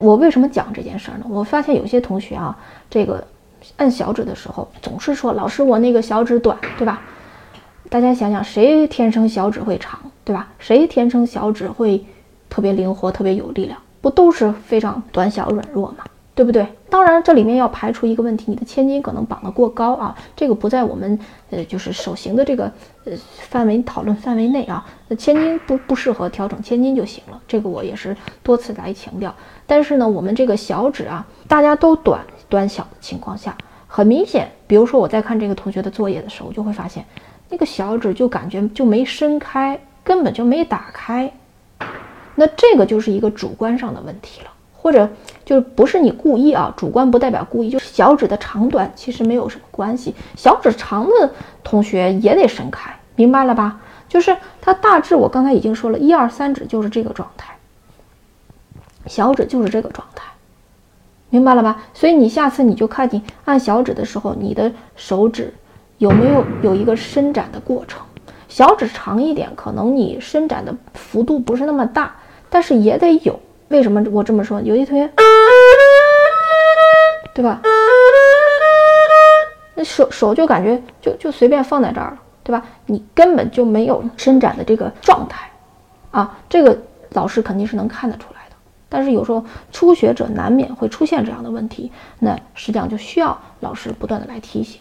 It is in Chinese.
我为什么讲这件事儿呢？我发现有些同学啊，这个按小指的时候总是说：“老师，我那个小指短，对吧？”大家想想，谁天生小指会长，对吧？谁天生小指会特别灵活、特别有力量？不都是非常短小、软弱吗？对不对？当然，这里面要排除一个问题，你的千斤可能绑得过高啊，这个不在我们呃就是手型的这个呃范围讨论范围内啊。那千斤不不适合调整千斤就行了，这个我也是多次来强调。但是呢，我们这个小指啊，大家都短短小的情况下，很明显，比如说我在看这个同学的作业的时候，就会发现那个小指就感觉就没伸开，根本就没打开，那这个就是一个主观上的问题了。或者就不是你故意啊，主观不代表故意，就是小指的长短其实没有什么关系。小指长的同学也得伸开，明白了吧？就是它大致我刚才已经说了，一二三指就是这个状态，小指就是这个状态，明白了吧？所以你下次你就看你按小指的时候，你的手指有没有有一个伸展的过程。小指长一点，可能你伸展的幅度不是那么大，但是也得有。为什么我这么说？有一同学，对吧？那手手就感觉就就随便放在这儿了，对吧？你根本就没有伸展的这个状态啊，这个老师肯定是能看得出来的。但是有时候初学者难免会出现这样的问题，那实际上就需要老师不断的来提醒。